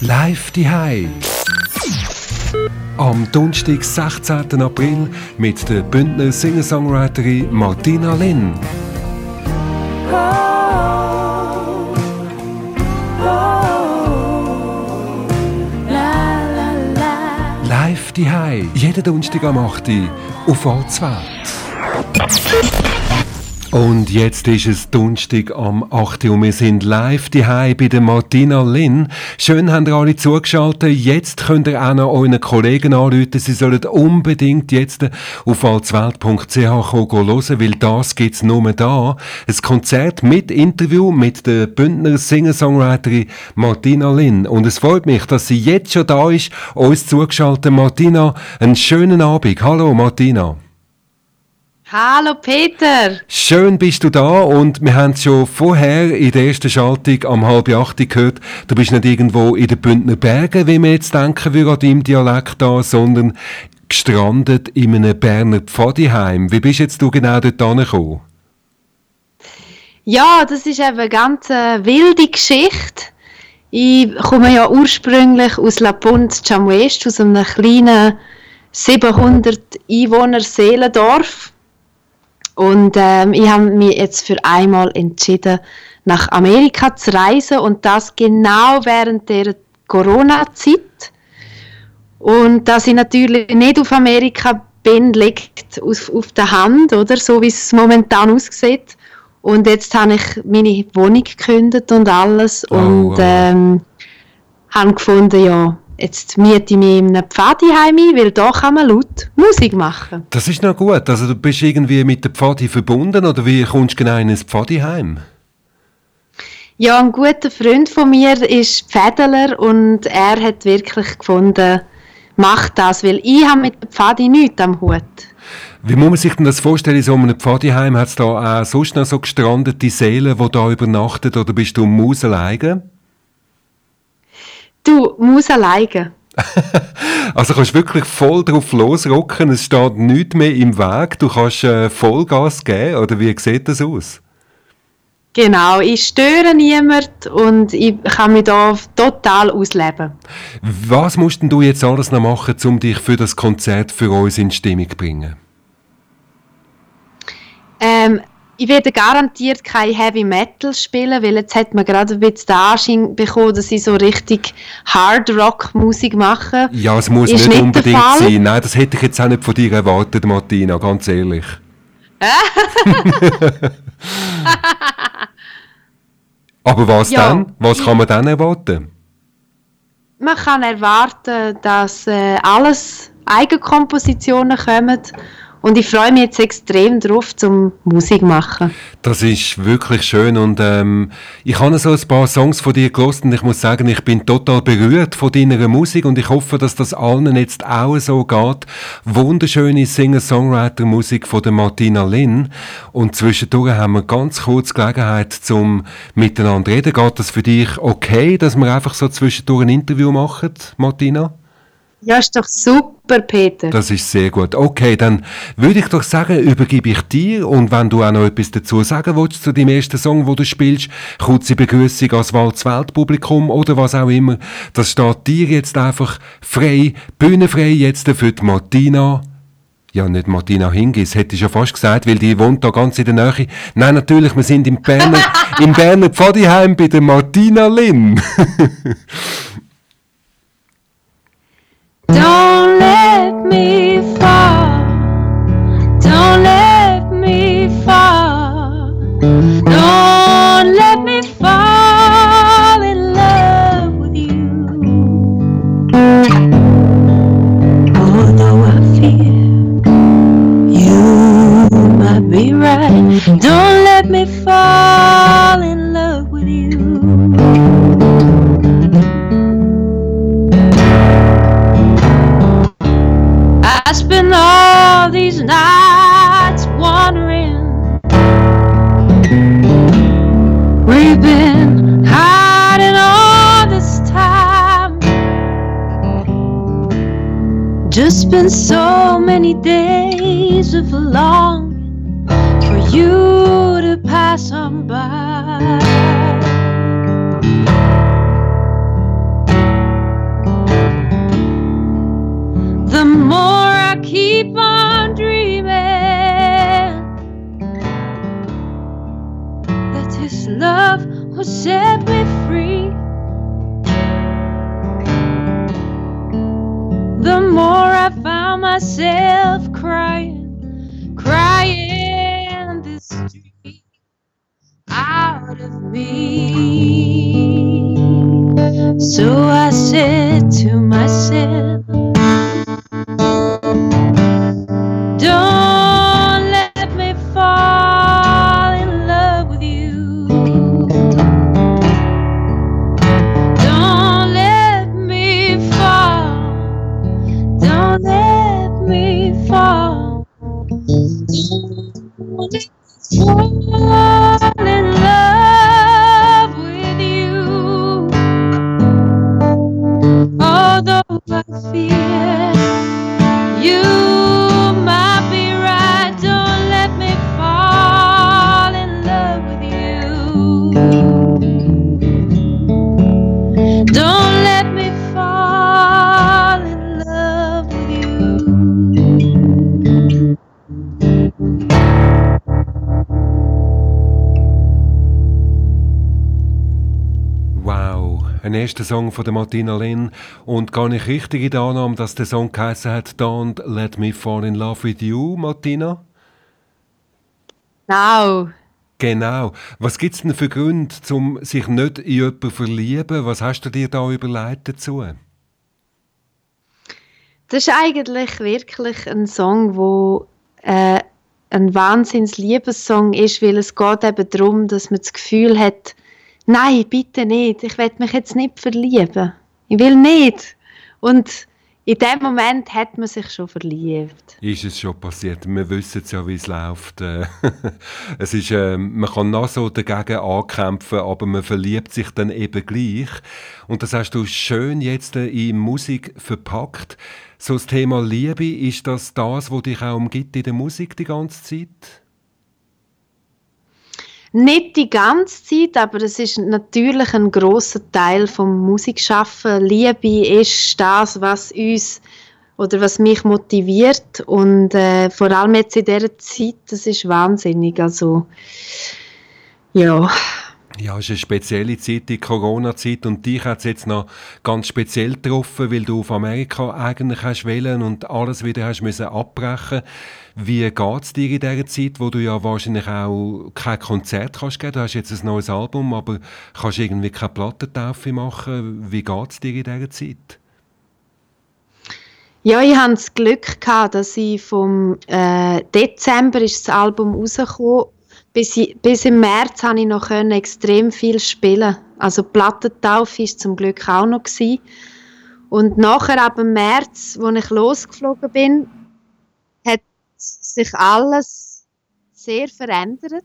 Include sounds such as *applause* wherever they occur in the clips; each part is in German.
Live die Am Donnerstag, 16. April mit der Bündner Singer-Songwriterin Martina Linn. Live die Jeden Donnerstag am 8. auf All2. Und jetzt ist es Donnerstag am 8. und wir sind live daheim bei der Martina Lin. Schön, habt ihr alle zugeschaltet. Jetzt könnt ihr auch noch euren Kollegen anrufen. Sie sollen unbedingt jetzt auf alswelt.ch hören, weil das gibt's nur da. Ein Konzert mit Interview mit der Bündner Singer-Songwriterin Martina Lin. Und es freut mich, dass sie jetzt schon da ist, uns zugeschaltet. Martina, einen schönen Abend. Hallo, Martina. Hallo Peter! Schön bist du da und wir haben es schon vorher in der ersten Schaltung am halb acht gehört, du bist nicht irgendwo in den Bündner Bergen, wie wir jetzt denken würden an deinem Dialekt da, sondern gestrandet in einem Berner Pfadiheim. Wie bist jetzt du genau dort angekommen? Ja, das ist eben eine ganz äh, wilde Geschichte. Ich komme ja ursprünglich aus La Ponte Chamuest, aus einem kleinen 700 Einwohner Seelendorf und ähm, ich habe mich jetzt für einmal entschieden, nach Amerika zu reisen und das genau während der Corona-Zeit. Und dass ich natürlich nicht auf Amerika bin, liegt auf, auf der Hand, oder? So wie es momentan aussieht. Und jetzt habe ich meine Wohnung gekündigt und alles oh, und ähm, habe gefunden, ja, Jetzt miete ich mich in einem Pfadiheim ein, weil da kann man laut Musik machen. Das ist noch gut. Also du bist irgendwie mit der Pfadi verbunden oder wie kommst du genau in ein Pfadiheim? Ja, ein guter Freund von mir ist Pfädeler und er hat wirklich gefunden, mach das, weil ich habe mit der Pfadi nichts am Hut. Wie muss man sich denn das vorstellen, in so einem Pfadiheim hat es da auch sonst noch so gestrandete Seelen, die da übernachten oder bist du Maus alleine? Du musst alleine. *laughs* also kannst wirklich voll drauf losrocken, es steht nichts mehr im Weg, du kannst äh, Vollgas geben, oder wie sieht das aus? Genau, ich störe niemand und ich kann mich da total ausleben. Was musst du jetzt alles noch machen, um dich für das Konzert für uns in Stimmung zu bringen? Ähm, ich werde garantiert kein Heavy Metal spielen, weil jetzt hat man gerade ein bisschen den Anschein bekommen, dass ich so richtig Hard Rock Musik mache. Ja, es muss nicht, nicht unbedingt sein. Nein, das hätte ich jetzt auch nicht von dir erwartet, Martina, ganz ehrlich. *laughs* Aber was ja. dann? Was kann man dann erwarten? Man kann erwarten, dass äh, alles Eigenkompositionen kommen und ich freue mich jetzt extrem darauf, zum Musik machen. Das ist wirklich schön und ähm, ich habe so ein paar Songs von dir gelost und ich muss sagen, ich bin total berührt von deiner Musik und ich hoffe, dass das allen jetzt auch so geht. Wunderschöne Singer-Songwriter-Musik von der Martina Lin und zwischendurch haben wir ganz kurz Gelegenheit zum miteinander reden. Geht das für dich okay, dass wir einfach so zwischendurch ein Interview machen, Martina? Ja, ist doch super, Peter. Das ist sehr gut. Okay, dann würde ich doch sagen, übergebe ich dir und wenn du auch noch etwas dazu sagen willst zu dem ersten Song, wo du spielst, kurze Begrüßung als Walzwelt-Publikum oder was auch immer, das steht dir jetzt einfach frei, bühnenfrei jetzt für die Martina. Ja, nicht Martina Hingis, hätte ich ja fast gesagt, weil die wohnt da ganz in der Nähe. Nein, natürlich, wir sind im Berner, *laughs* im Berner Pfadiheim bei der Martina Lin. *laughs* Don't let me fall. Don't let me fall. Don't let me fall in love with you. Although I fear you might be right. Don't let me fall in love with you. been so many days of longing for you to pass on by. The more I keep on dreaming that his love will set me free, the more myself crying, crying this dream out of me. So I said to myself, I fear ein erster Song von der Martina Lynn und gar nicht richtig in der Annahme, dass der Song geheißen hat «Don't Let Me Fall in Love with You», Martina? Genau. Genau. Was gibt es denn für Gründe, um sich nicht in jemanden zu verlieben? Was hast du dir da überlegt dazu? Das ist eigentlich wirklich ein Song, wo äh, ein wahnsinns Liebessong ist, weil es geht eben darum, dass man das Gefühl hat, nein, bitte nicht, ich will mich jetzt nicht verlieben. Ich will nicht. Und in dem Moment hat man sich schon verliebt. Ist es schon passiert? Wir wissen ja, wie es läuft. *laughs* Es ist, äh, man kann noch so dagegen ankämpfen, aber man verliebt sich dann eben gleich. Und das hast du schön jetzt äh, in Musik verpackt. So das Thema Liebe, ist das das, was dich auch umgibt in der Musik die ganze Zeit? Nicht die ganze Zeit, aber es ist natürlich ein großer Teil vom Musikschaffen. Liebe ist das, was uns oder was mich motiviert und äh, vor allem jetzt in dieser Zeit, das ist wahnsinnig. Also ja, Ja, es ist eine spezielle Zeit, die Corona-Zeit und dich hat es jetzt noch ganz speziell getroffen, weil du auf Amerika eigentlich hast wollen und alles wieder hast müssen abbrechen. Wie geht es dir in dieser Zeit, wo du ja wahrscheinlich auch kein Konzert kannst geben? Du hast jetzt ein neues Album, aber kannst irgendwie keine Plattentaufe machen. Wie geht es dir in dieser Zeit? Ja, ich hatte das Glück, gehabt, dass ich vom äh, Dezember ist das Album rausgekommen. Bis, bis im März konnte ich noch können extrem viel spielen. Also Plattentaufe war zum Glück auch noch. Gewesen. Und nachher, ab dem März, als ich losgeflogen bin, hat sich alles sehr verändert.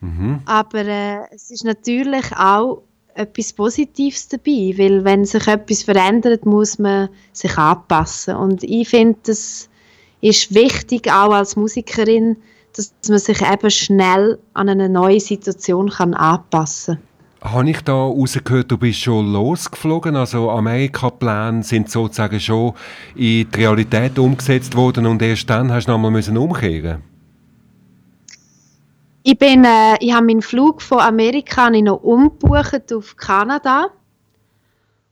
Mhm. Aber äh, es ist natürlich auch etwas Positives dabei, weil wenn sich etwas verändert, muss man sich anpassen. Und ich finde, das ist wichtig, auch als Musikerin, dass man sich eben schnell an eine neue Situation kann anpassen Habe ich da rausgehört, du bist schon losgeflogen? Also Amerika-Pläne sind sozusagen schon in die Realität umgesetzt worden und erst dann hast du nochmal müssen umkehren Ich bin, äh, ich habe meinen Flug von Amerika noch umgebucht auf Kanada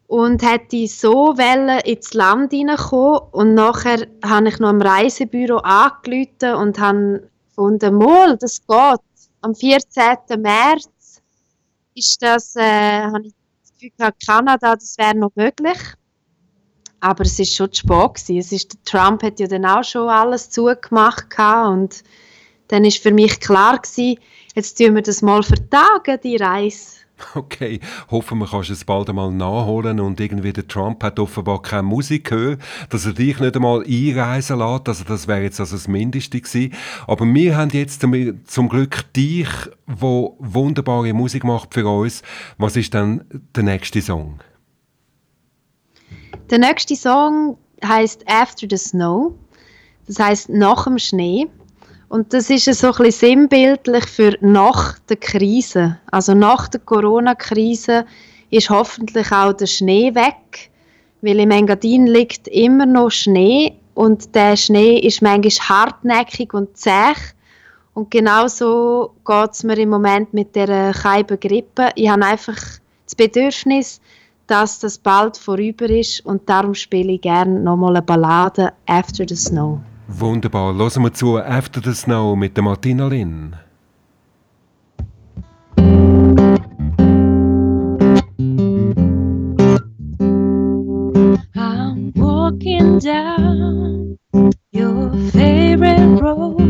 und hätte so wollen ins Land hineinkommen und nachher habe ich noch am Reisebüro angerufen und habe gefunden, mal, das geht. Am 14. März ist das, äh, habe ich das Gefühl gehabt, Kanada, das wäre noch möglich. Aber es ist schon zu spät gewesen. Es ist, Trump hat ja dann auch schon alles zugemacht und dann ist für mich klar gewesen, jetzt tun wir das mal vertagen, die Reise. Okay, hoffen wir, kannst es bald einmal nachholen und irgendwie der Trump hat offenbar keine Musik gehört, dass er dich nicht einmal einreisen lässt, also das wäre jetzt also das Mindeste gewesen. Aber wir haben jetzt zum, zum Glück dich, wo wunderbare Musik macht für uns. Was ist dann der nächste Song? Der nächste Song heißt After the Snow. Das heißt nach dem Schnee. Und das ist so ein bisschen sinnbildlich für nach der Krise. Also nach der Corona-Krise ist hoffentlich auch der Schnee weg, weil im Engadin liegt immer noch Schnee und der Schnee ist manchmal hartnäckig und zäh. Und genau so geht es mir im Moment mit der Keiben Grippe. Ich habe einfach das Bedürfnis, dass das bald vorüber ist und darum spiele ich gerne nochmal eine Ballade After the Snow. Wunderbar. Hören wir zu After the Snow mit der Martina Lin. I'm walking down your favorite road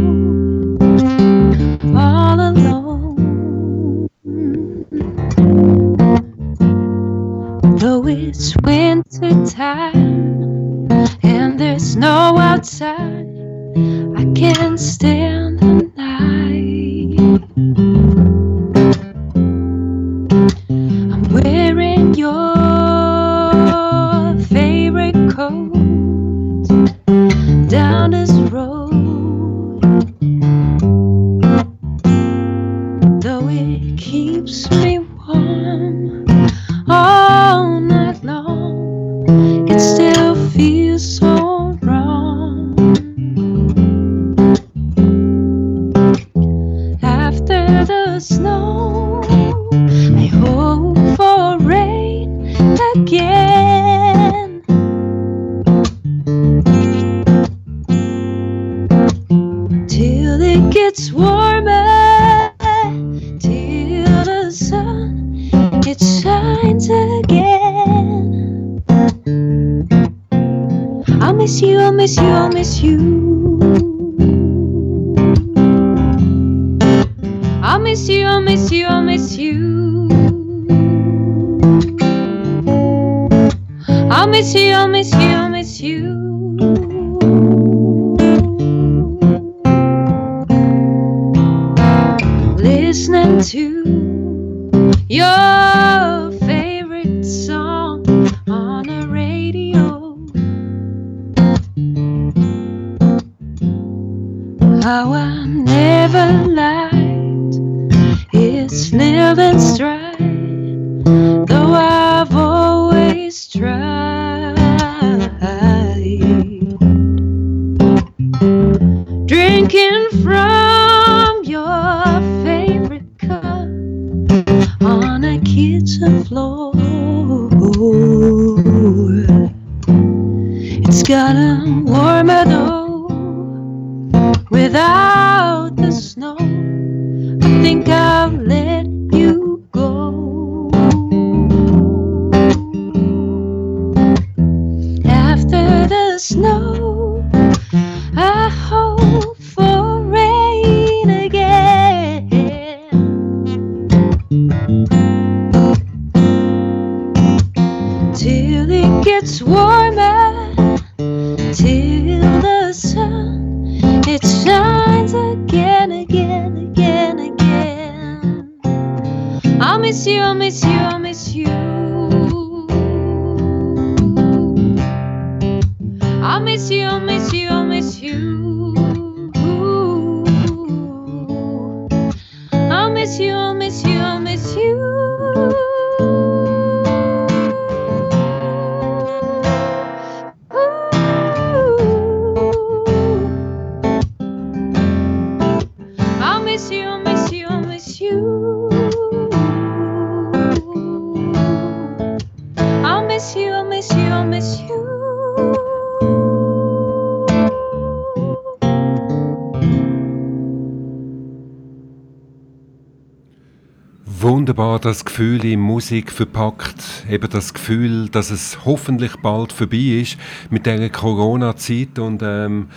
Wunderbar, das Gefühl in Musik verpackt. Eben das Gefühl, dass es hoffentlich bald vorbei ist mit dieser Corona-Zeit. Und ähm,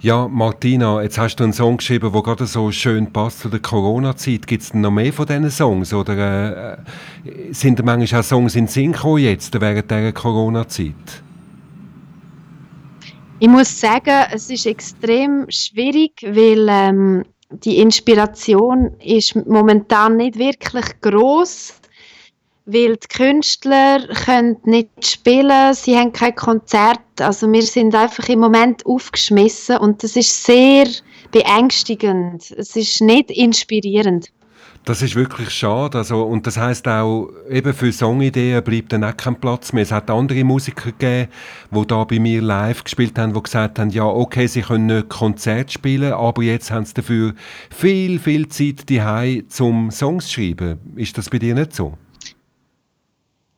ja, Martina, jetzt hast du einen Song geschrieben, der gerade so schön passt zu der Corona-Zeit. Gibt es noch mehr von diesen Songs? Oder äh, sind da manchmal auch Songs in Synchro jetzt während dieser Corona-Zeit? Ich muss sagen, es ist extrem schwierig, weil ähm, die Inspiration ist momentan nicht wirklich groß, weil die Künstler können nicht spielen, sie haben kein Konzert, also wir sind einfach im Moment aufgeschmissen und das ist sehr beängstigend. Es ist nicht inspirierend. Das ist wirklich schade. Also, und das heißt auch, eben für Songideen bleibt dann auch kein Platz mehr. Es hat andere Musiker gegeben, die da bei mir live gespielt haben, die gesagt haben, ja, okay, sie können nicht Konzert spielen, aber jetzt haben sie dafür viel, viel Zeit daheim zum Songs schreiben. Ist das bei dir nicht so?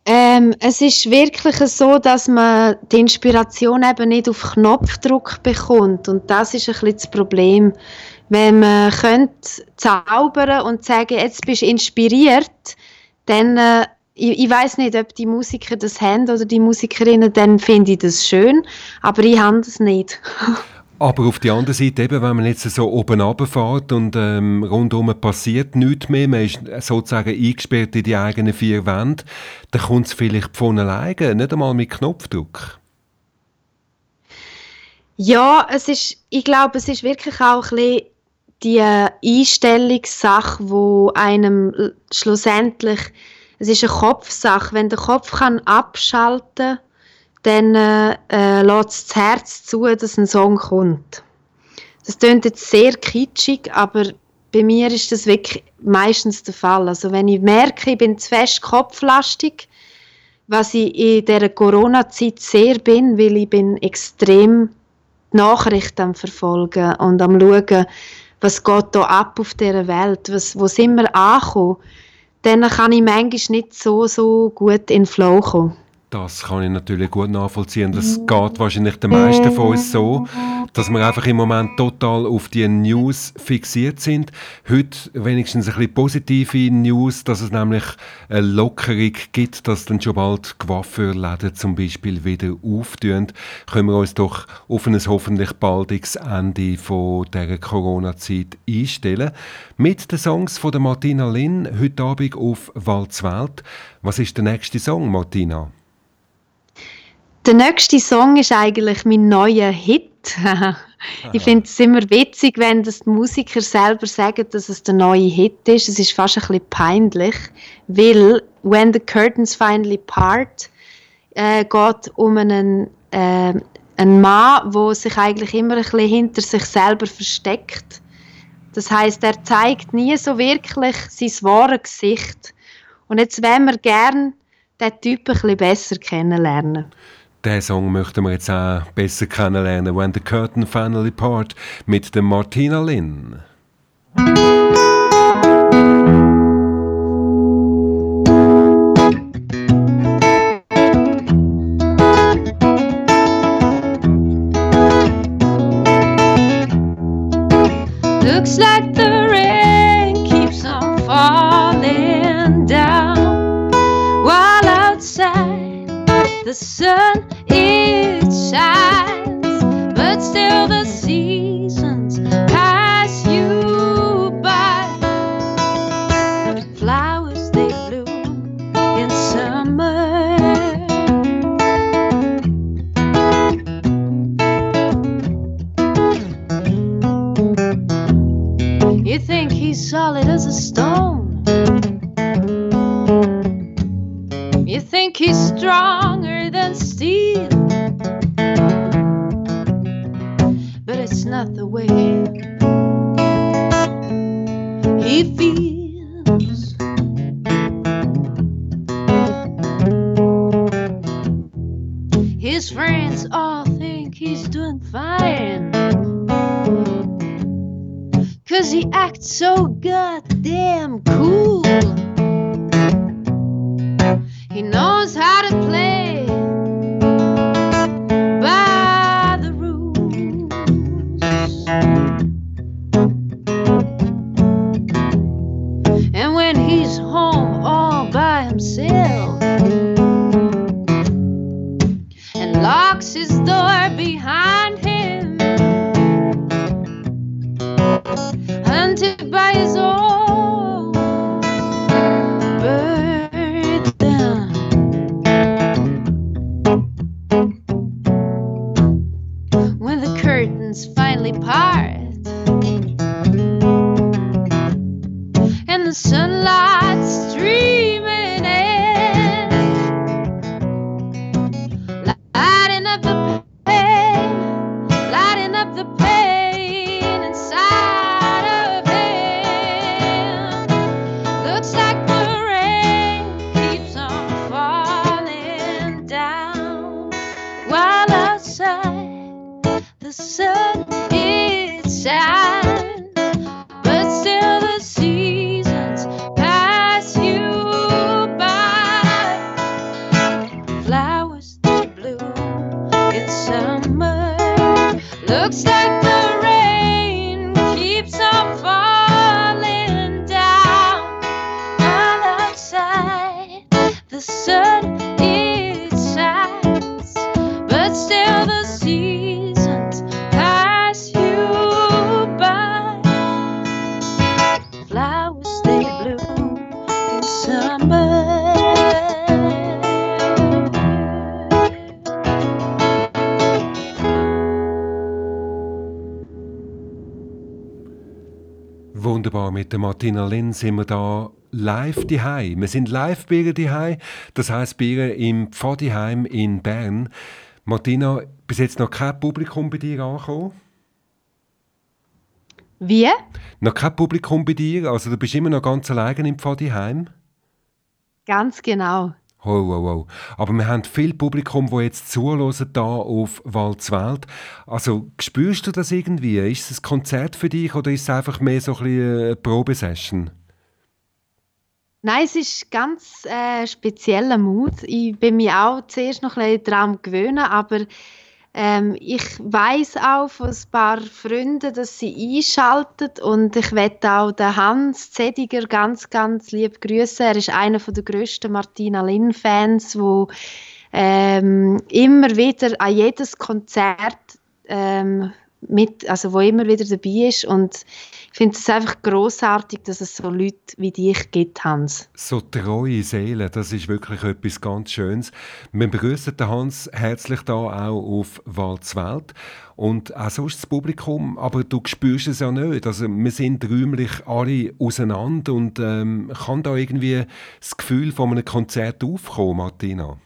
Äh, Ähm, es ist wirklich so, dass man die Inspiration eben nicht auf Knopfdruck bekommt und das ist ein bisschen das Problem. Wenn man könnte zaubern und sagen, jetzt bist du inspiriert, dann äh, ich, ich weiß nicht, ob die Musiker das haben oder die Musikerinnen, dann finde ich das schön, aber ich habe das nicht. *laughs* Aber auf der anderen Seite, eben, wenn man jetzt so oben runterfährt und ähm, rundherum passiert nichts mehr, man ist sozusagen eingesperrt in die eigenen vier Wände, dann kommt es vielleicht von alleine, nicht einmal mit Knopfdruck. Ja, es ist, ich glaube, es ist wirklich auch ein bisschen die Einstellungssache, wo einem schlussendlich, es ist eine Kopfsache, wenn der Kopf kann abschalten dann äh, äh, lässt das Herz zu, dass ein Song kommt. Das klingt jetzt sehr kitschig, aber bei mir ist das wirklich meistens der Fall. Also wenn ich merke, ich bin zu fest kopflastig, was ich in dieser Corona-Zeit sehr bin, weil ich bin extrem Nachrichten am verfolgen und am schauen, was geht da ab auf dieser Welt, was, wo sind wir angekommen, dann kann ich manchmal nicht so, so gut in den Flow kommen. Das kann ich natürlich gut nachvollziehen. Das geht wahrscheinlich den meisten von uns so, dass wir einfach im Moment total auf die News fixiert sind. Heute wenigstens ein bisschen positive News, dass es nämlich eine Lockerung gibt, dass dann schon bald Coiffeurläden zum Beispiel wieder auftun. Können wir uns doch auf ein hoffentlich baldiges Ende von dieser Corona-Zeit einstellen. Mit den Songs von Martina Lin heute Abend auf Walzwelt. Was ist der nächste Song, Martina? Der nächste Song ist eigentlich mein neuer Hit. *laughs* ich finde es immer witzig, wenn das die Musiker selber sagen, dass es der neue Hit ist. Es ist fast ein bisschen peinlich, weil When the Curtains Finally Part äh, geht um einen, äh, einen Mann, der sich eigentlich immer ein bisschen hinter sich selber versteckt. Das heißt, er zeigt nie so wirklich sein wahres Gesicht. Und jetzt wollen wir gerne den Typ ein bisschen besser kennenlernen. Diesen Song möchten wir jetzt auch besser kennenlernen. When the Curtain Finally Part mit der Martina Lynn. Looks like the the sun it shines, but still the seasons sun. Mit der Martina Lin sind wir da live diehei. Wir sind live bei ihr diehei, das heisst bei ihr im Pfadiheim in Bern. Martina, bis jetzt noch kein Publikum bei dir angekommen? Wie? Noch kein Publikum bei dir? Also du bist immer noch ganz allein im Pfadiheim? Ganz genau. Oh, oh, oh. Aber wir haben viel Publikum, wo jetzt zuhören da auf Walzwelt. Also spürst du das irgendwie? Ist es ein Konzert für dich oder ist es einfach mehr so ein bisschen eine Probesession? Nein, es ist ganz äh, spezieller Mut. Ich bin mir auch zuerst noch ein bisschen daran gewöhnen, aber ähm, ich weiß auch von ein paar Freunden, dass sie einschalten und ich werde auch den Hans Zediger ganz, ganz lieb grüßen. Er ist einer der grössten Martina Lin-Fans, wo ähm, immer wieder an jedes Konzert ähm, mit, also wo immer wieder dabei ist und ich finde es einfach großartig, dass es so Leute wie dich gibt, Hans. So treue Seelen, das ist wirklich etwas ganz Schönes. Wir begrüßen den Hans herzlich da auch auf Walzwelt und auch sonst das Publikum, aber du spürst es ja nicht. Also wir sind räumlich alle auseinander und ähm, kann da irgendwie das Gefühl von einem Konzert aufkommen, Martina?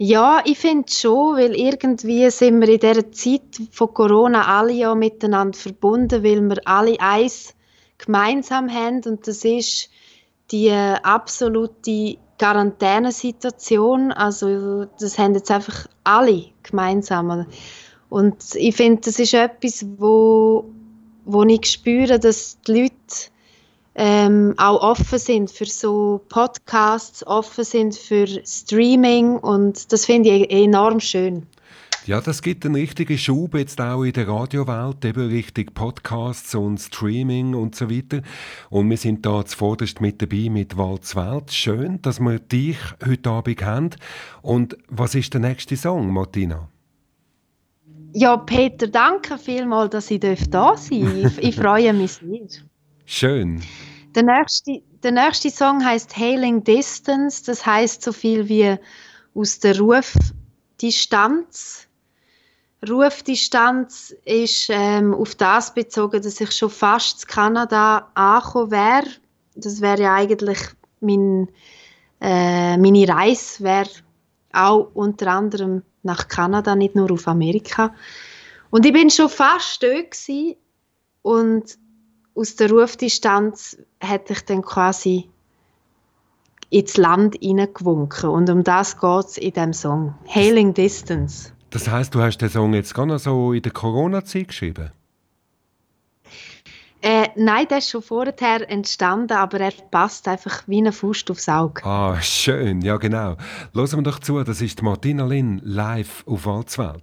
Ja, ich finde schon, weil irgendwie sind wir in dieser Zeit von Corona alle ja miteinander verbunden, weil wir alle eins gemeinsam haben und das ist die absolute Quarantänesituation. Also das haben jetzt einfach alle gemeinsam. Und ich finde, das ist etwas, wo, wo ich spüre, dass die Leute ähm, auch offen sind für so Podcasts, offen sind für Streaming und das finde ich enorm schön. Ja, das gibt einen richtigen Schub jetzt auch in der Radiowelt, eben richtig Podcasts und Streaming und so weiter. Und wir sind da zuvorderst mit dabei mit Walzwelt. Schön, dass wir dich heute Abend haben. Und was ist der nächste Song, Martina? Ja, Peter, danke vielmals, dass ich da sein darf. Ich, ich freue mich sehr. Schön. Der nächste, der nächste Song heißt Hailing Distance. Das heißt so viel wie aus der Rufdistanz. Rufdistanz ist ähm, auf das bezogen, dass ich schon fast in Kanada angekommen wäre. Das wäre ja eigentlich mein, äh, meine Reise wäre auch unter anderem nach Kanada, nicht nur auf Amerika. Und ich bin schon fast dort gewesen und aus der Rufdistanz hätte ich dann quasi ins Land hineingewunken. Und um das geht es in diesem Song. Hailing Distance. Das heißt, du hast den Song jetzt gar noch so in der Corona-Zeit geschrieben? Äh, nein, der ist schon vorher entstanden, aber er passt einfach wie eine Faust aufs Auge. Ah, schön, ja genau. Hören wir doch zu, das ist Martina Lin live auf Walzwelt.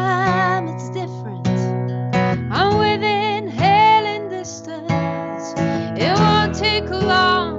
time it's different. I'm within hailing distance. It won't take long.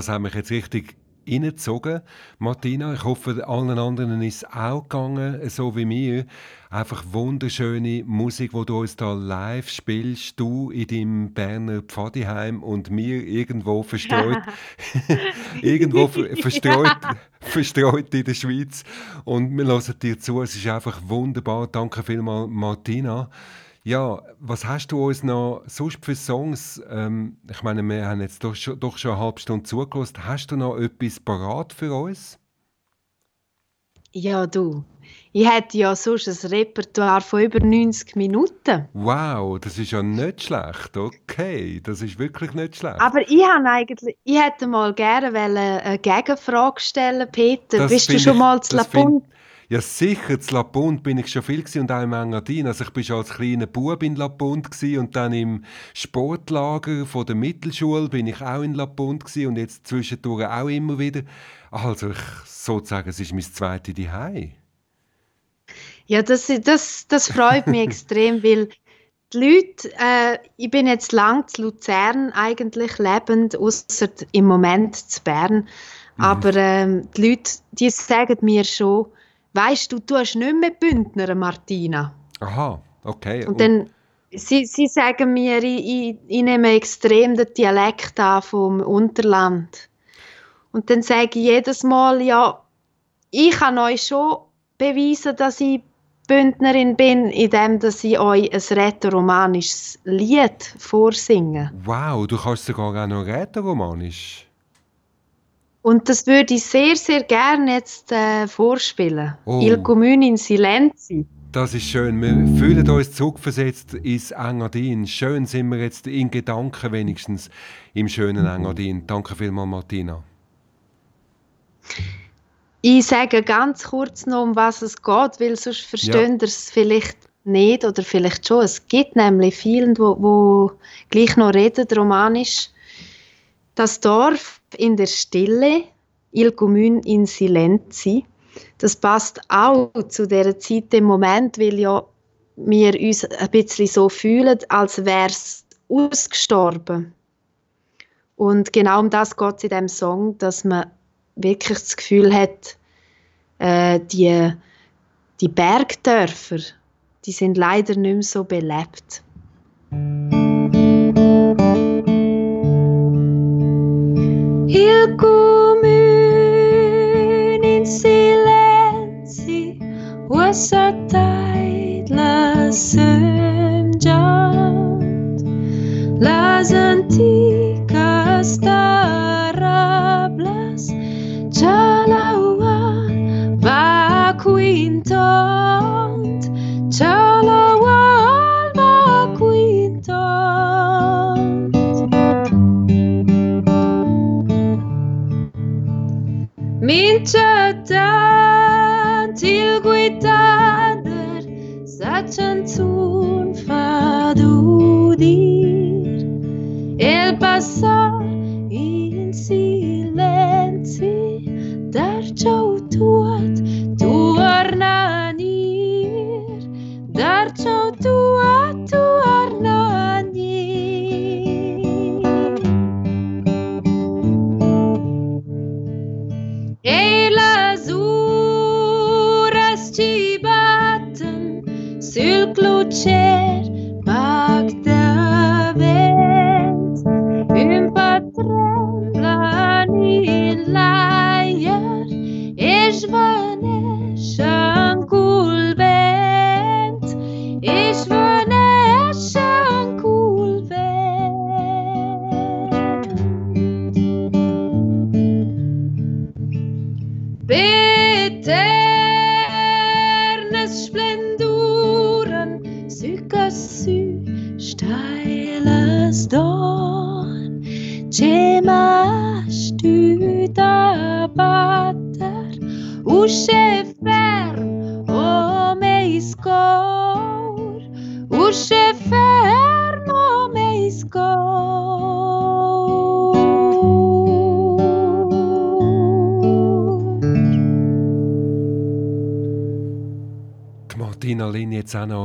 Das haben mich jetzt richtig reingezogen. Martina, ich hoffe, allen anderen ist es auch gegangen, so wie mir. Einfach wunderschöne Musik, die du uns da live spielst, du in deinem Berner Pfadiheim und mir irgendwo verstreut, *laughs* irgendwo ver verstreut, verstreut in der Schweiz. Und wir hören dir zu, es ist einfach wunderbar. Danke vielmals, Martina. Ja, was hast du uns noch sonst für Songs? Ähm, ich meine, wir haben jetzt doch schon, doch schon eine halbe Stunde zugelassen. Hast du noch etwas parat für uns? Ja, du. Ich hätte ja sonst ein Repertoire von über 90 Minuten. Wow, das ist ja nicht schlecht. Okay, das ist wirklich nicht schlecht. Aber ich habe eigentlich, ich hätte mal gerne eine Gegenfrage stellen, Peter. Das Bist du schon ich- mal zu das Lapont? Ja, sicher. Zu La Ponte bin ich schon viel und auch im Engadin. Also ich bin schon als kleiner Bub in La und dann im Sportlager von der Mittelschule bin ich auch in La und jetzt zwischendurch auch immer wieder. Also ich sozusagen, es ist mein zweites Zuhause. Ja, das, das, das freut mich *laughs* extrem, weil die Leute, äh, ich bin jetzt lang zu Luzern eigentlich lebend, außer im Moment zu Bern. Aber ähm, die Leute, die sagen mir schon, weißt du, du hast nicht mehr Bündner, Martina. Aha, okay. Und dann, sie, sie sagen mir, ich, ich, ich nehme extrem den Dialekt an vom Unterland. Und dann sage ich jedes Mal, ja, ich kann euch schon beweisen, dass ich Bündnerin bin, indem dass ich euch ein rätoromanisches Lied vorsinge. Wow, du kannst sogar auch noch rätoromanisch. Und das würde ich sehr, sehr gerne jetzt äh, vorspielen. Oh. Il Comune in Silenzi. Das ist schön. Wir fühlen uns zurückversetzt ins Engadin. Schön sind wir jetzt in Gedanken wenigstens im schönen Engadin. Danke vielmals, Martina. Ich sage ganz kurz noch, um was es geht, weil sonst verstehen ihr es vielleicht nicht oder vielleicht schon. Es gibt nämlich viele, wo, wo gleich noch reden, romanisch. Das Dorf in der Stille, Il Comune in Silenzi, das passt auch zu der Zeit im Moment, weil ja wir uns ein bisschen so fühlen, als wäre es ausgestorben. Und genau um das geht es in diesem Song, dass man wirklich das Gefühl hat, äh, die, die Bergdörfer, die sind leider nicht mehr so belebt. Il comune in silenzi was a tideless semjant las anticas tarablas Minchatan til guitader Sachan tun fadudir El passar in silenzi Dar tuat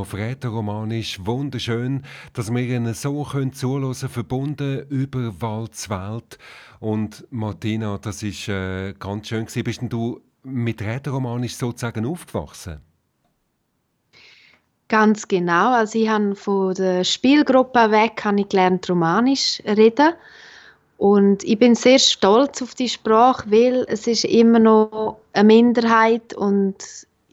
auf Rätoromanisch. Wunderschön, dass wir ihnen so können zuhören verbunden über Waldswelt. Und Martina, das ist äh, ganz schön gewesen. Bist denn du mit Rätoromanisch sozusagen aufgewachsen? Ganz genau. Also ich habe von der Spielgruppe weg habe ich gelernt, Romanisch reden. Und ich bin sehr stolz auf die Sprache, weil es ist immer noch eine Minderheit und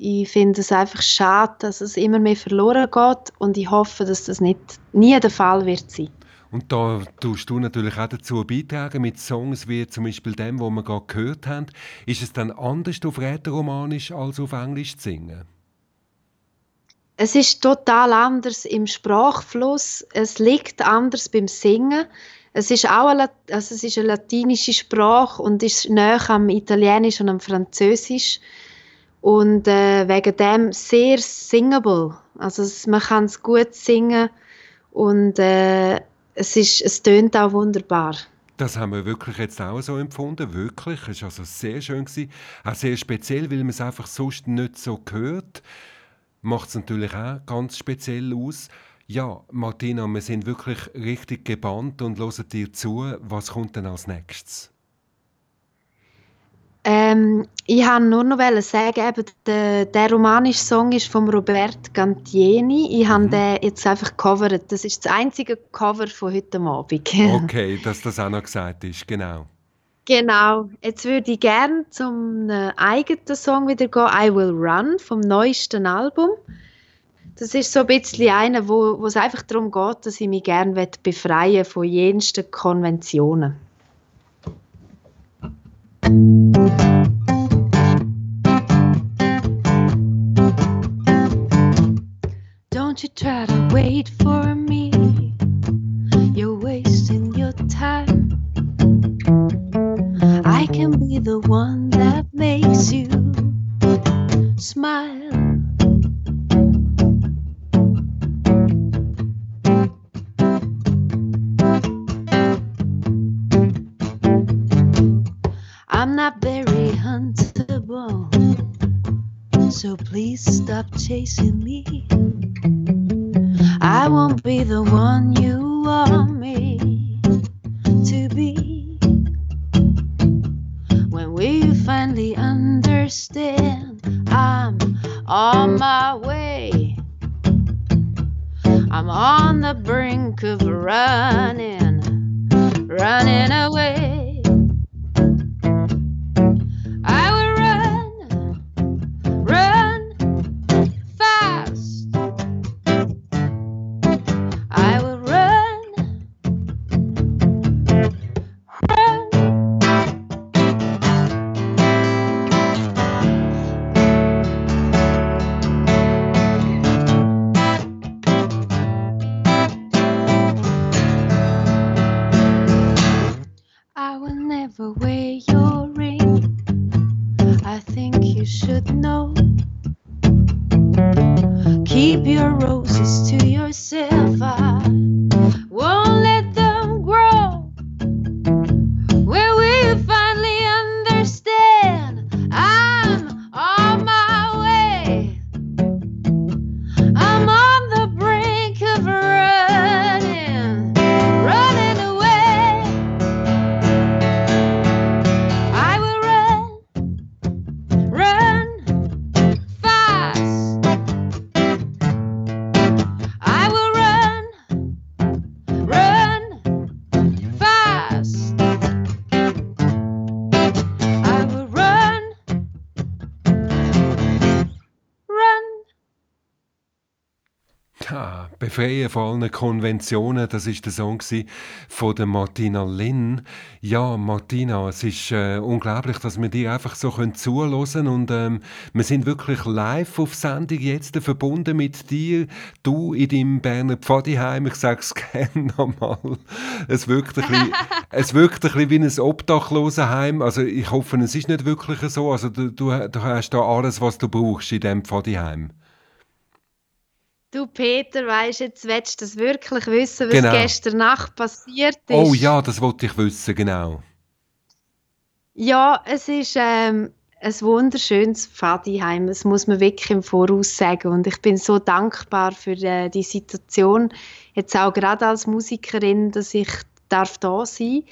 ich finde es einfach schade, dass es immer mehr verloren geht und ich hoffe, dass das nicht nie der Fall wird sein. Und da tust du natürlich auch dazu beitragen mit Songs wie zum Beispiel dem, wo wir gerade gehört haben. Ist es dann anders auf Rätoromanisch als auf Englisch zu singen? Es ist total anders im Sprachfluss. Es liegt anders beim Singen. Es ist auch eine, also es ist eine latinische Sprache und ist näher am Italienisch und am Französisch und äh, wegen dem sehr singable. Also man kann es gut singen und äh, es ist, es tönt auch wunderbar. Das haben wir wirklich jetzt auch so empfunden, wirklich. Es war also sehr schön, gewesen. auch sehr speziell, weil man es einfach sonst nicht so hört. Macht es natürlich auch ganz speziell aus. Ja, Martina, wir sind wirklich richtig gebannt und hören dir zu. Was kommt denn als nächstes? Ähm, ich wollte nur noch sagen, eben, der, der romanische Song ist von Robert Gantieni. Ich habe den jetzt einfach gecovert. Das ist das einzige Cover von heute Abend. *laughs* Okay, dass das auch noch gesagt ist, genau. Genau. Jetzt würde ich gerne zum äh, eigenen Song wieder gehen, I Will Run, vom neuesten Album. Das ist so ein bisschen einer, wo, wo es einfach darum geht, dass ich mich gerne befreien von jensten Konventionen. Don't you try to wait for me. You're wasting your time. I can be the one that makes you smile. Chasing me. I won't be the one you Befreien von allen Konventionen, das ist der Song von der Martina Lin. Ja, Martina, es ist äh, unglaublich, dass wir dir einfach so können zuhören und ähm, wir sind wirklich live auf Sendung jetzt verbunden mit dir. Du in deinem Berner Pfadiheim, ich sage es *laughs* gerne nochmal. Es wirkt ein bisschen, *laughs* es wirkt ein bisschen wie ein Obdachlosenheim. Also ich hoffe, es ist nicht wirklich so. Also du, du, du hast da alles, was du brauchst in diesem Pfadiheim. Du Peter, weißt jetzt willst du das wirklich wissen, was genau. gestern Nacht passiert ist? Oh ja, das wollte ich wissen, genau. Ja, es ist ähm, ein wunderschönes Pfadiheim, das muss man wirklich im Voraus sagen. Und ich bin so dankbar für äh, die Situation, jetzt auch gerade als Musikerin, dass ich darf da sein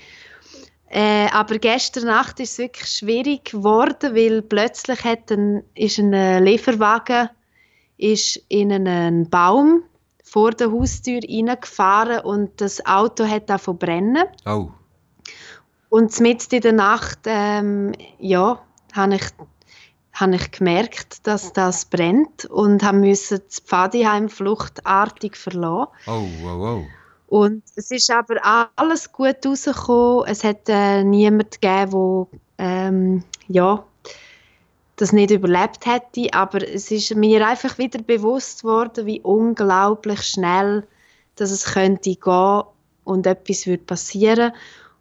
äh, aber gestern Nacht ist es wirklich schwierig geworden, weil plötzlich hat ein, ist ein äh, Lieferwagen ist in einen Baum vor der Haustür reingefahren und das Auto hat auch verbrennen. Oh. Und mitten in der Nacht, ähm, ja, habe ich, hab ich gemerkt, dass das brennt und haben müssen das Pfadiheim fluchtartig verlassen. Oh, oh, oh. Und es ist aber alles gut rausgekommen. Es hat äh, niemanden gegeben, der ähm, ja, das nicht überlebt hätte, aber es ist mir einfach wieder bewusst worden, wie unglaublich schnell dass es könnte gehen und etwas würde passieren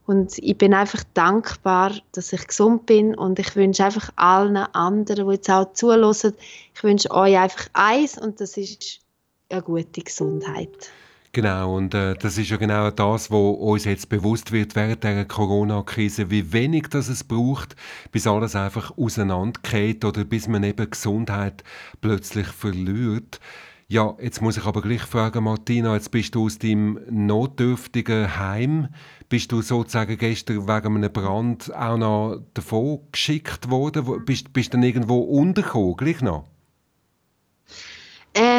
und ich bin einfach dankbar, dass ich gesund bin und ich wünsche einfach allen anderen, die jetzt auch zuhören, ich wünsche euch einfach eins und das ist eine gute Gesundheit. Genau, und äh, das ist ja genau das, was uns jetzt bewusst wird während der Corona-Krise, wie wenig das es braucht, bis alles einfach auseinandergeht oder bis man eben Gesundheit plötzlich verliert. Ja, jetzt muss ich aber gleich fragen, Martina, jetzt bist du aus deinem notdürftigen Heim, bist du sozusagen gestern wegen einem Brand auch noch davon geschickt worden? Bist, bist du dann irgendwo untergekommen, gleich noch?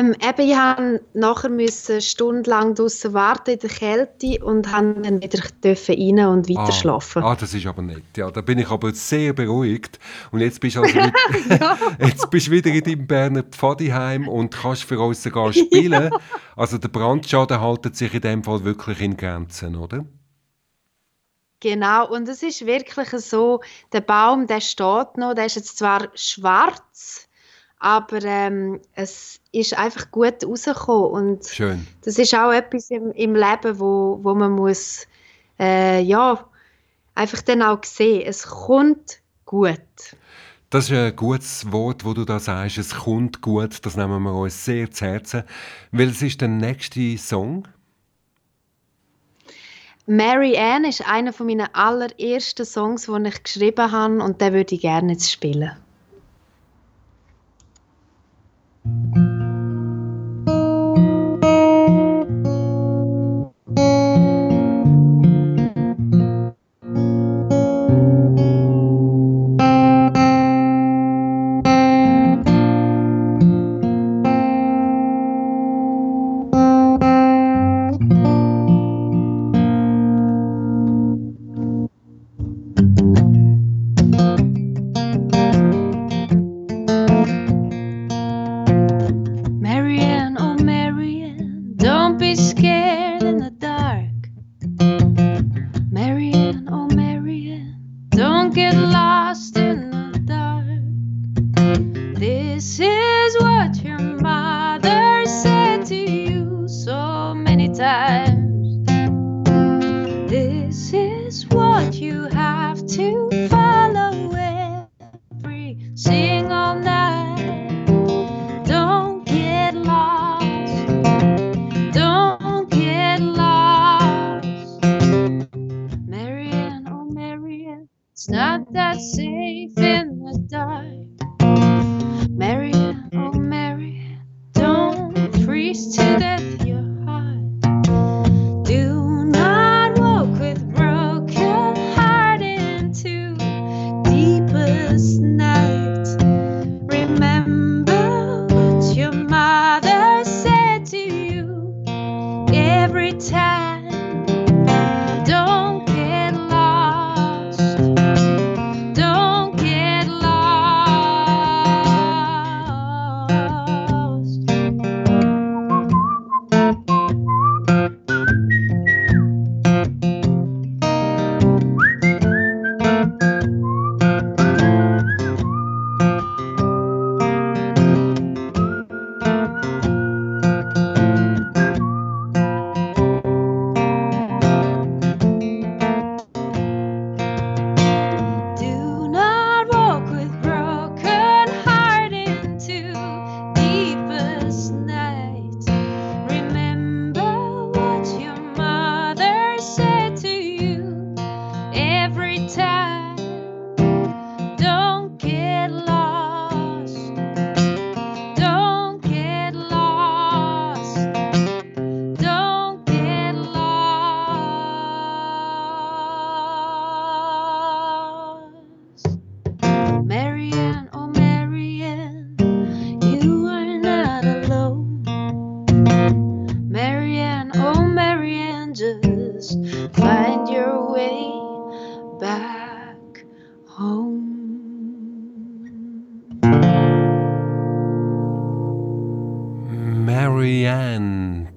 Ähm, eben, ich musste nachher stundenlang draußen warten in der Kälte und dann wieder rein und weiter ah, schlafen. Ah, das ist aber nett. Ja, da bin ich aber sehr beruhigt. Und jetzt bist du also mit, *laughs* ja. *laughs* jetzt bist wieder in deinem Berner Pfadiheim und kannst für uns sogar *laughs* spielen. Ja. Also der Brandschaden hält sich in dem Fall wirklich in Grenzen, oder? Genau, und es ist wirklich so, der Baum, der steht noch, der ist jetzt zwar schwarz, aber ähm, es ist einfach gut rausgekommen und Schön. das ist auch etwas im, im Leben, wo, wo man muss äh, ja, einfach dann auch sehen, es kommt gut. Das ist ein gutes Wort, wo du da sagst, es kommt gut, das nehmen wir uns sehr zu Herzen. Welches ist der nächste Song? Mary Ann ist einer meiner allerersten Songs, die ich geschrieben habe und den würde ich gerne jetzt spielen.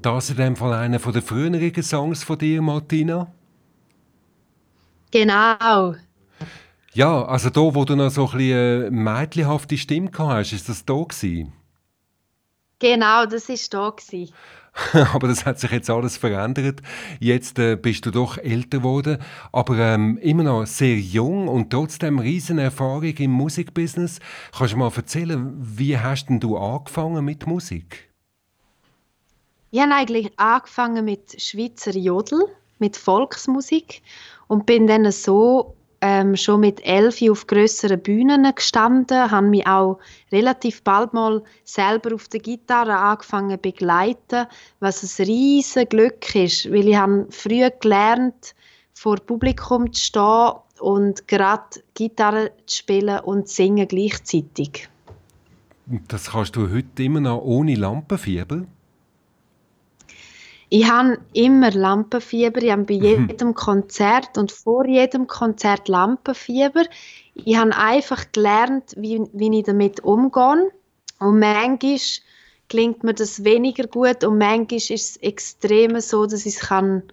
Das ist in dem Fall einer der früheren Songs von dir, Martina? Genau. Ja, also da, wo du noch so ein bisschen eine mädchenhafte Stimme hast, ist das da gewesen? Genau, das ist da gewesen. *laughs* aber das hat sich jetzt alles verändert. Jetzt äh, bist du doch älter geworden, aber ähm, immer noch sehr jung und trotzdem riesen Erfahrung im Musikbusiness. Kannst du mal erzählen, wie hast denn du angefangen mit Musik? Ich habe eigentlich angefangen mit Schweizer Jodel, mit Volksmusik und bin dann so ähm, schon mit elf auf größeren Bühnen gestanden, habe mich auch relativ bald mal selber auf der Gitarre angefangen begleiten, was ein riesen Glück ist, weil ich habe früh gelernt, vor Publikum zu stehen und gerade Gitarre zu spielen und zu singen gleichzeitig. Das kannst du heute immer noch ohne Lampenfieber? Ich habe immer Lampenfieber. Ich habe bei mhm. jedem Konzert und vor jedem Konzert Lampenfieber. Ich habe einfach gelernt, wie, wie ich damit umgehe. Und manchmal klingt mir das weniger gut und manchmal ist es extrem so, dass ich es kann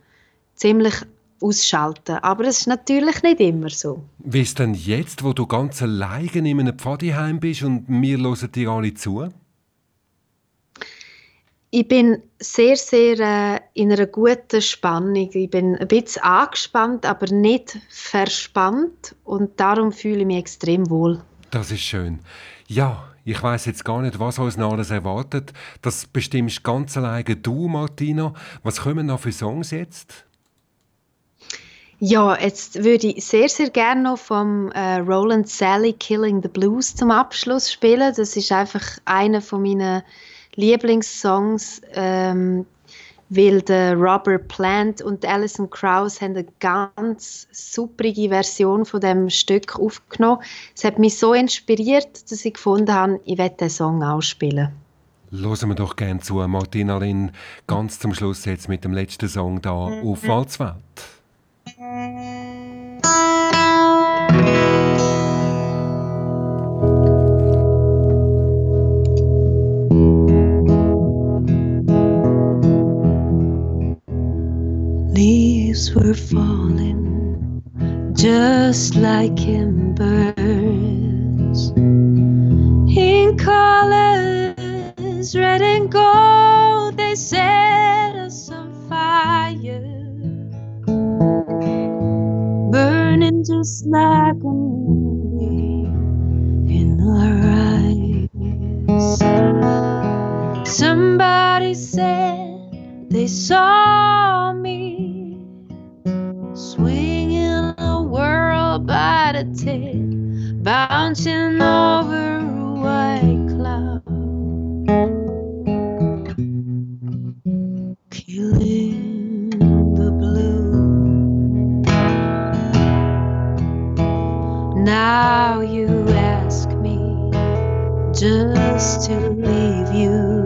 ziemlich ausschalten kann. Aber es ist natürlich nicht immer so. Wie ist denn jetzt, wo du ganz alleine in einem Pfadiheim bist und wir hören dir alle zu? Ich bin sehr, sehr äh, in einer guten Spannung. Ich bin ein bisschen angespannt, aber nicht verspannt und darum fühle ich mich extrem wohl. Das ist schön. Ja, ich weiß jetzt gar nicht, was uns noch alles erwartet. Das bestimmst ganz alleine du, Martina. Was kommen noch für Songs jetzt? Ja, jetzt würde ich sehr, sehr gerne noch vom äh, Roland Sally Killing the Blues zum Abschluss spielen. Das ist einfach einer von meinen Lieblingssongs, ähm, weil der Robert Plant und Alison Krauss haben eine ganz superige Version von dem Stück aufgenommen. Es hat mich so inspiriert, dass ich gefunden habe, ich werde den Song auch spielen. Hören wir doch gerne zu, Martina Lin, ganz zum Schluss jetzt mit dem letzten Song da auf Walzwelt. Leaves were falling just like embers. In colors red and gold they set us on fire. Burning just like movie in our eyes somebody said they saw me swinging a world by the tail, bouncing over a white cloud, killing the blue. Now you ask me just to leave you.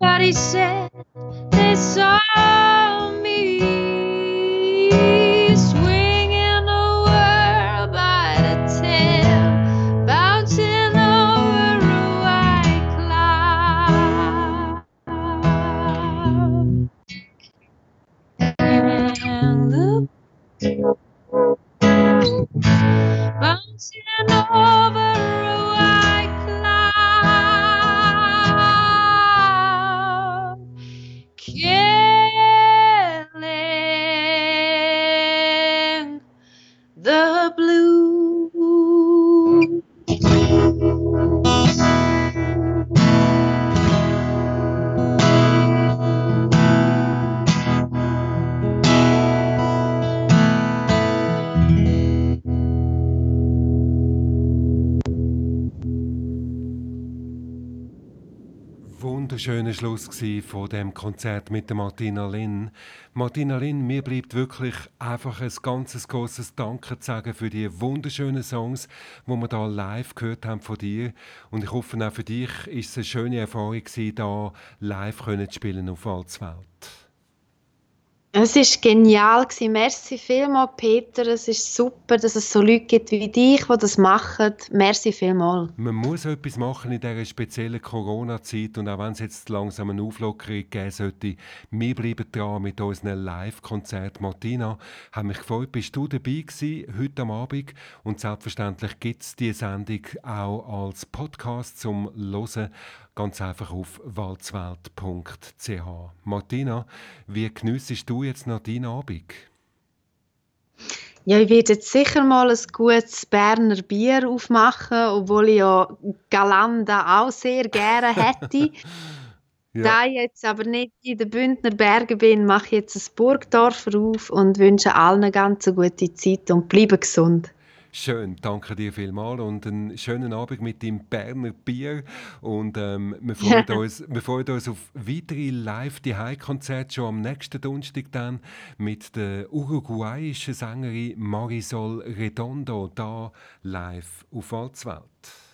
Somebody said they saw wunderschöner Schluss von dem Konzert mit der Martina Lin. Martina Lin, mir bleibt wirklich einfach ein ganzes großes Danke zu sagen für die wunderschönen Songs, wo wir da live gehört haben von dir. Und ich hoffe auch für dich ist es eine schöne Erfahrung gewesen, da live können zu spielen auf Walzwelt. Es ist genial. Merci vielmals, Peter. Es ist super, dass es so Leute gibt wie dich, die das machen. Merci vielmals. Man muss etwas machen in dieser speziellen Corona-Zeit und auch wenn es jetzt langsam eine Auflockerung geben sollte, wir bleiben dran mit unserem Live-Konzert. Martina, hat mich gefreut, bist du dabei gewesen heute am Abend und selbstverständlich gibt es diese Sendung auch als Podcast zum Hören ganz einfach auf walzwelt.ch. Martina, wie geniessest du jetzt noch deinen Abend? Ja, ich werde jetzt sicher mal ein gutes Berner Bier aufmachen, obwohl ich ja Galanda auch sehr gerne hätte. *laughs* ja. Da ich jetzt aber nicht in den Bündner Bergen bin, mache ich jetzt ein Burgdorfer auf und wünsche allen eine ganz gute Zeit und bleibe gesund. Schön, danke dir vielmals und einen schönen Abend mit dem Berner Bier. Und ähm, wir, *laughs* freuen uns, wir freuen uns auf weitere live die konzerte schon am nächsten Donnerstag dann mit der uruguayischen Sängerin Marisol Redondo da live auf Walzwelt.